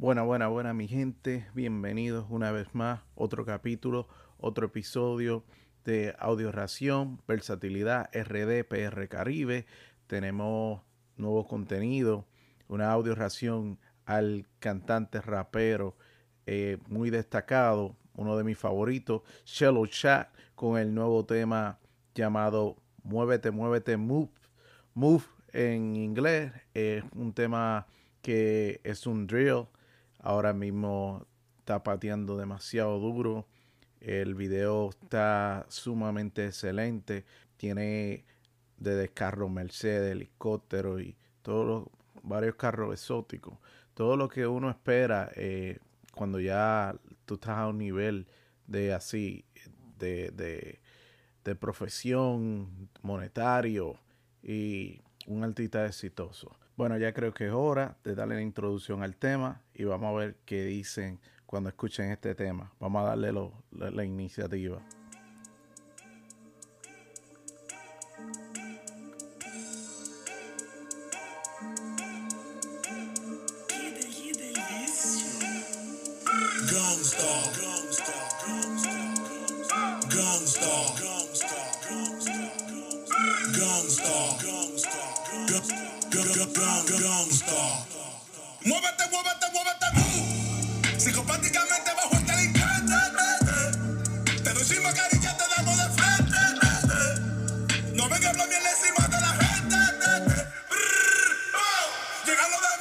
Buena, buena, buena mi gente, bienvenidos una vez más, otro capítulo, otro episodio de Audio Ración, Versatilidad RD PR Caribe. Tenemos nuevo contenido, una audio ración al cantante rapero eh, muy destacado, uno de mis favoritos, Shallow Chat, con el nuevo tema llamado Muévete, Muévete, Move. Move en inglés es un tema que es un drill Ahora mismo está pateando demasiado duro. El video está sumamente excelente. Tiene de carros Mercedes, helicóptero y todos los varios carros exóticos. Todo lo que uno espera eh, cuando ya tú estás a un nivel de así, de, de, de profesión monetario y un artista exitoso. Bueno, ya creo que es hora de darle la introducción al tema y vamos a ver qué dicen cuando escuchen este tema. Vamos a darle la, iniciativa. Muévete, muévete, muévete. Psicopáticamente bajo el delincuente. Te doy sin mascarilla, te damos de frente. No venga a encima de la gente. Llegando de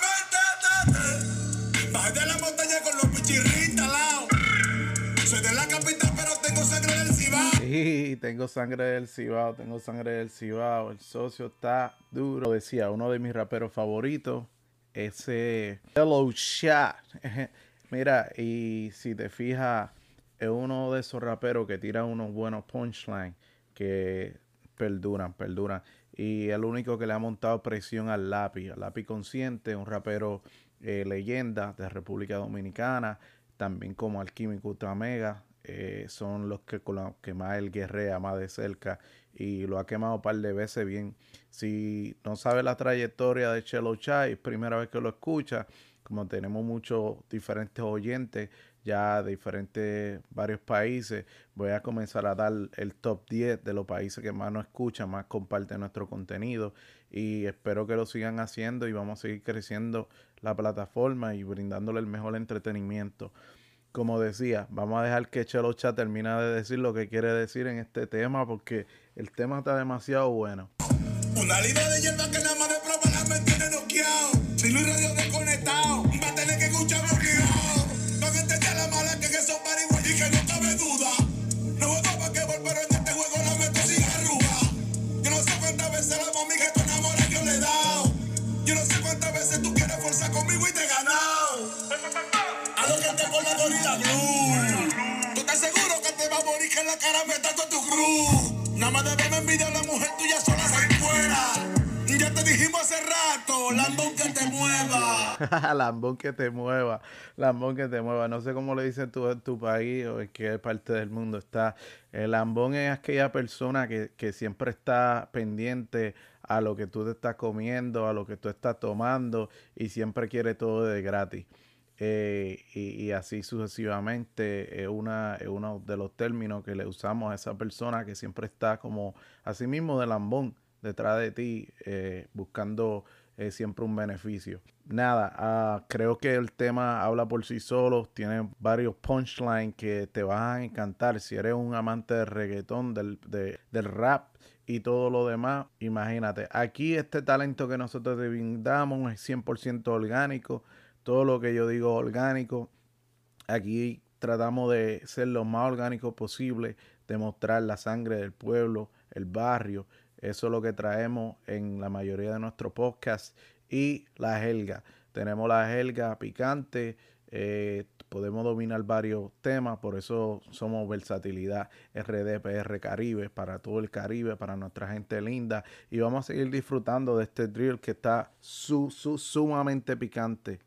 Tengo sangre del Cibao, tengo sangre del Cibao. El socio está duro. Decía, uno de mis raperos favoritos ese Hello Chat. Mira, y si te fijas, es uno de esos raperos que tira unos buenos punchlines que perduran, perduran. Y el único que le ha montado presión al lápiz, al lápiz consciente, un rapero eh, leyenda de República Dominicana, también como Alquímico Ultramega, eh, son los que con los que más él guerrea más de cerca y lo ha quemado un par de veces bien. Si no sabe la trayectoria de Chelo Chai, primera vez que lo escucha, como tenemos muchos diferentes oyentes ya de diferentes varios países, voy a comenzar a dar el top 10 de los países que más nos escuchan, más comparten nuestro contenido y espero que lo sigan haciendo y vamos a seguir creciendo la plataforma y brindándole el mejor entretenimiento como decía, vamos a dejar que Chelo Chat termine de decir lo que quiere decir en este tema porque el tema está demasiado bueno. Una línea de hierba que nada más de probar me tiene noqueado. Si Luis Radio desconectado, va a tener que escuchar bloqueado. Van a entender la mala que son marihuana y que no cabe duda. No juego para que pero en este juego la meto sin arruga. Yo no sé cuántas veces la mami que tú enamoras yo le he dado. Yo no sé cuántas veces tú quieres forzar conmigo y te he ganado la gorila blue. ¿Tú estás seguro que te va a morir que en la cara me todo tu cruz? Nada más de verme envidia la mujer tuya sola se fuera. Ya te dijimos hace rato, lambón que te mueva. lambón que te mueva, lambón que te mueva. No sé cómo le dicen tú en tu país o en qué parte del mundo está. El lambón es aquella persona que, que siempre está pendiente a lo que tú te estás comiendo, a lo que tú estás tomando y siempre quiere todo de gratis. Eh, y, así sucesivamente es, una, uno de los términos que le usamos a esa persona que siempre está como así mismo de lambón detrás de ti eh, buscando eh, siempre un beneficio. Nada, ah, creo que el tema habla por sí solo, tiene varios punchlines que te van a encantar si eres un amante del reggaetón, del, del rap y todo lo demás. Imagínate, aquí este talento que nosotros te brindamos es 100% orgánico todo lo que yo digo orgánico. Aquí tratamos de ser lo más orgánico posible, demostrar la sangre del pueblo, el barrio. Eso es lo que traemos en la mayoría de nuestros podcasts. Y la helga. Tenemos la helga picante. Eh, podemos dominar varios temas, por eso somos versatilidad RDPR Caribe, para todo el Caribe, para nuestra gente linda. Y vamos a seguir disfrutando de este drill que está su, su, sumamente picante.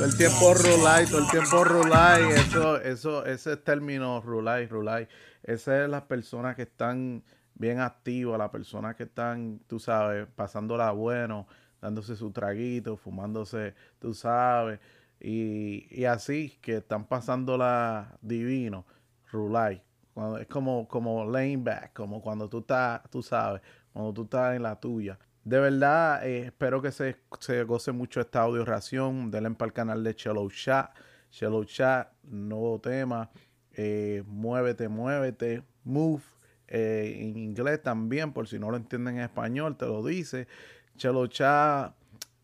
Todo el tiempo rulay, todo el tiempo rulay. Eso, eso, ese término rulay, rulay. Esas es las personas que están bien activas, las personas que están, tú sabes, pasándola bueno, dándose su traguito, fumándose, tú sabes, y, y así, que están pasándola divino, rulay. Cuando, es como, como laying back, como cuando tú estás, tú sabes, cuando tú estás en la tuya. De verdad, eh, espero que se, se goce mucho esta audio ración. Denle para el canal de Shallow Chat. Shallow Chat, nuevo tema. Eh, muévete, muévete. Move. eh, en inglés también, por si no lo entienden en español, te lo dice. Shallow Chat,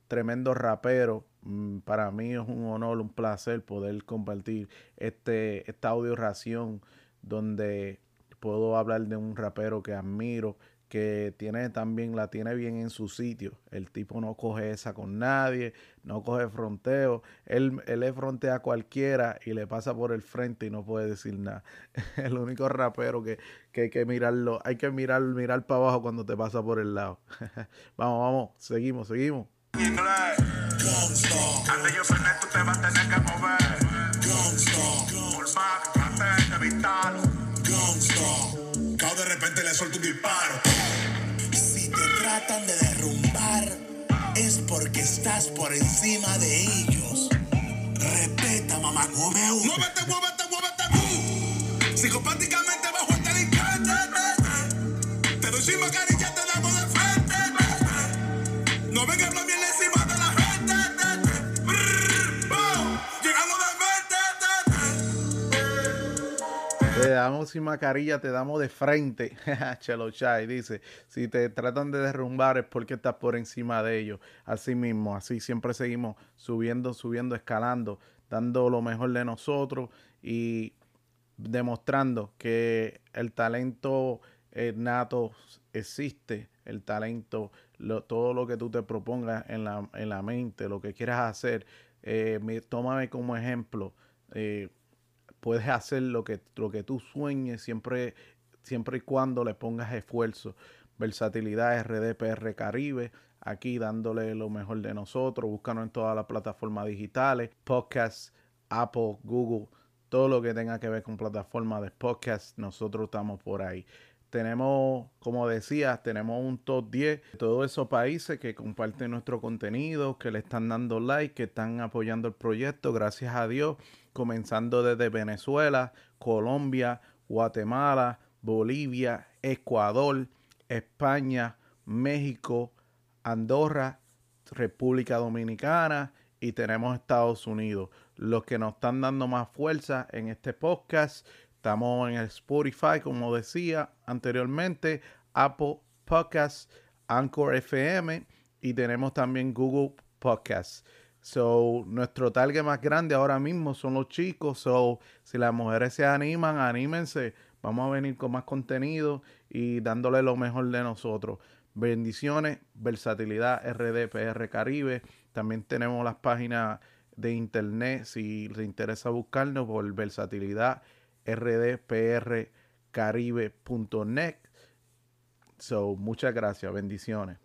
tremendo rapero. Mm, Para mí es un honor, un placer poder compartir este, esta audio ración donde puedo hablar de un rapero que admiro, que tiene también, la tiene bien en su sitio. El tipo no coge esa con nadie, no coge fronteo. Él, él le frontea a cualquiera y le pasa por el frente y no puede decir nada. El único rapero que, que hay que mirarlo, hay que mirar, mirar para abajo cuando te pasa por el lado. vamos, vamos, seguimos, seguimos. Traté de repente le suelto un disparo. Si te tratan de derrumbar, es porque estás por encima de ellos. Respeta, mamá. Mueve un. Muévete, muévete, muévete. Psicopáticamente damos sin mascarilla, te damos de frente. Chelo Chai dice, si te tratan de derrumbar es porque estás por encima de ellos. Así mismo, así siempre seguimos subiendo, subiendo, escalando, dando lo mejor de nosotros y demostrando que el talento eh, nato existe, el talento, todo lo que tú te propongas en la, en la mente, lo que quieras hacer, eh, tómame como ejemplo. eh, puedes hacer lo que, lo que tú sueñes siempre, siempre y cuando le pongas esfuerzo. Versatilidad RDPR Caribe, aquí dándole lo mejor de nosotros. Búscanos en todas las plataformas digitales, podcast, Apple, Google, todo lo que tenga que ver con plataformas de podcast, nosotros estamos por ahí. Tenemos, como decía, tenemos un top 10 de todos esos países que comparten nuestro contenido, que le están dando like, que están apoyando el proyecto, gracias a Dios, comenzando desde Venezuela, Colombia, Guatemala, Bolivia, Ecuador, España, México, Andorra, República Dominicana y tenemos Estados Unidos. Los que nos están dando más fuerza en este podcast, estamos en el Spotify, como decía anteriormente, Apple Podcasts, Anchor FM y tenemos también Google Podcasts. So, nuestro target más grande ahora mismo son los chicos. So, si las mujeres se animan, anímense. Vamos a venir con más contenido y dándole lo mejor de nosotros. Bendiciones, versatilidad RDPR Caribe. También tenemos las páginas de internet si les interesa buscarnos por versatilidad rdprcaribe.net. So, muchas gracias, bendiciones.